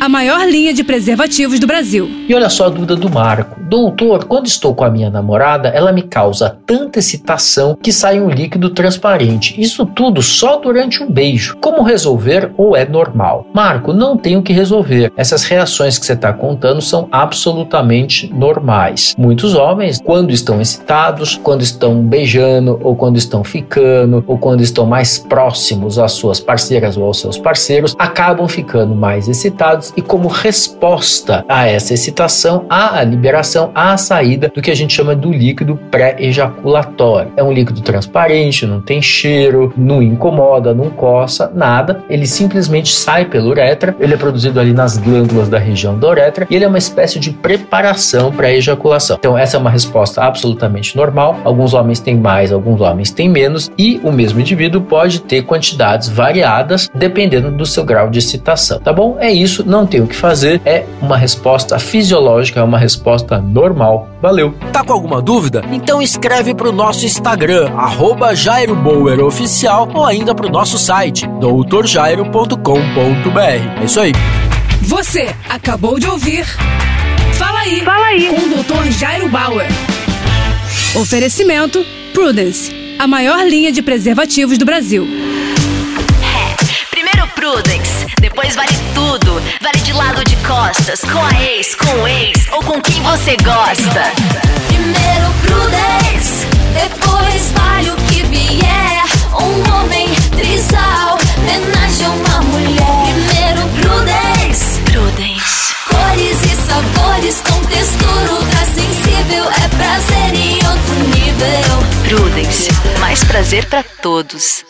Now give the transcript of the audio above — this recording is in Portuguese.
a maior linha de preservativos do Brasil. E olha só a dúvida do Marco. Doutor, quando estou com a minha namorada, ela me causa tanta excitação que sai um líquido transparente. Isso tudo só durante um beijo. Como resolver ou é normal? Marco, não tem o que resolver. Essas reações que você está contando são absolutamente normais. Muitos homens, quando estão excitados, quando estão beijando, ou quando estão ficando, ou quando estão mais próximos às suas parceiras ou aos seus parceiros, acabam ficando mais excitados e como resposta a essa excitação, há a liberação, há a saída do que a gente chama do líquido pré-ejaculatório. É um líquido transparente, não tem cheiro, não incomoda, não coça, nada. Ele simplesmente sai pela uretra, ele é produzido ali nas glândulas da região da uretra e ele é uma espécie de preparação para a ejaculação. Então essa é uma resposta absolutamente normal. Alguns homens têm mais, alguns homens têm menos e o mesmo indivíduo pode ter quantidades variadas dependendo do seu grau de excitação, tá bom? É isso, não tem o que fazer, é uma resposta fisiológica, é uma resposta normal. Valeu! Tá com alguma dúvida? Então escreve pro nosso Instagram, arroba Jairo Bauer Oficial, ou ainda pro nosso site, doutorjairo.com.br. É isso aí. Você acabou de ouvir Fala aí, Fala aí. com o Dr. Jairo Bauer. Oferecimento Prudence, a maior linha de preservativos do Brasil. É, primeiro Prudence, depois vale. Vale de lado de costas, com a ex, com o ex ou com quem você gosta. Primeiro Prudence, depois vale o que vier. Um homem trisal, homenagem a uma mulher. Primeiro Prudence, Prudence. Cores e sabores com textura ultra sensível. É prazer em outro nível. Prudence, mais prazer para todos.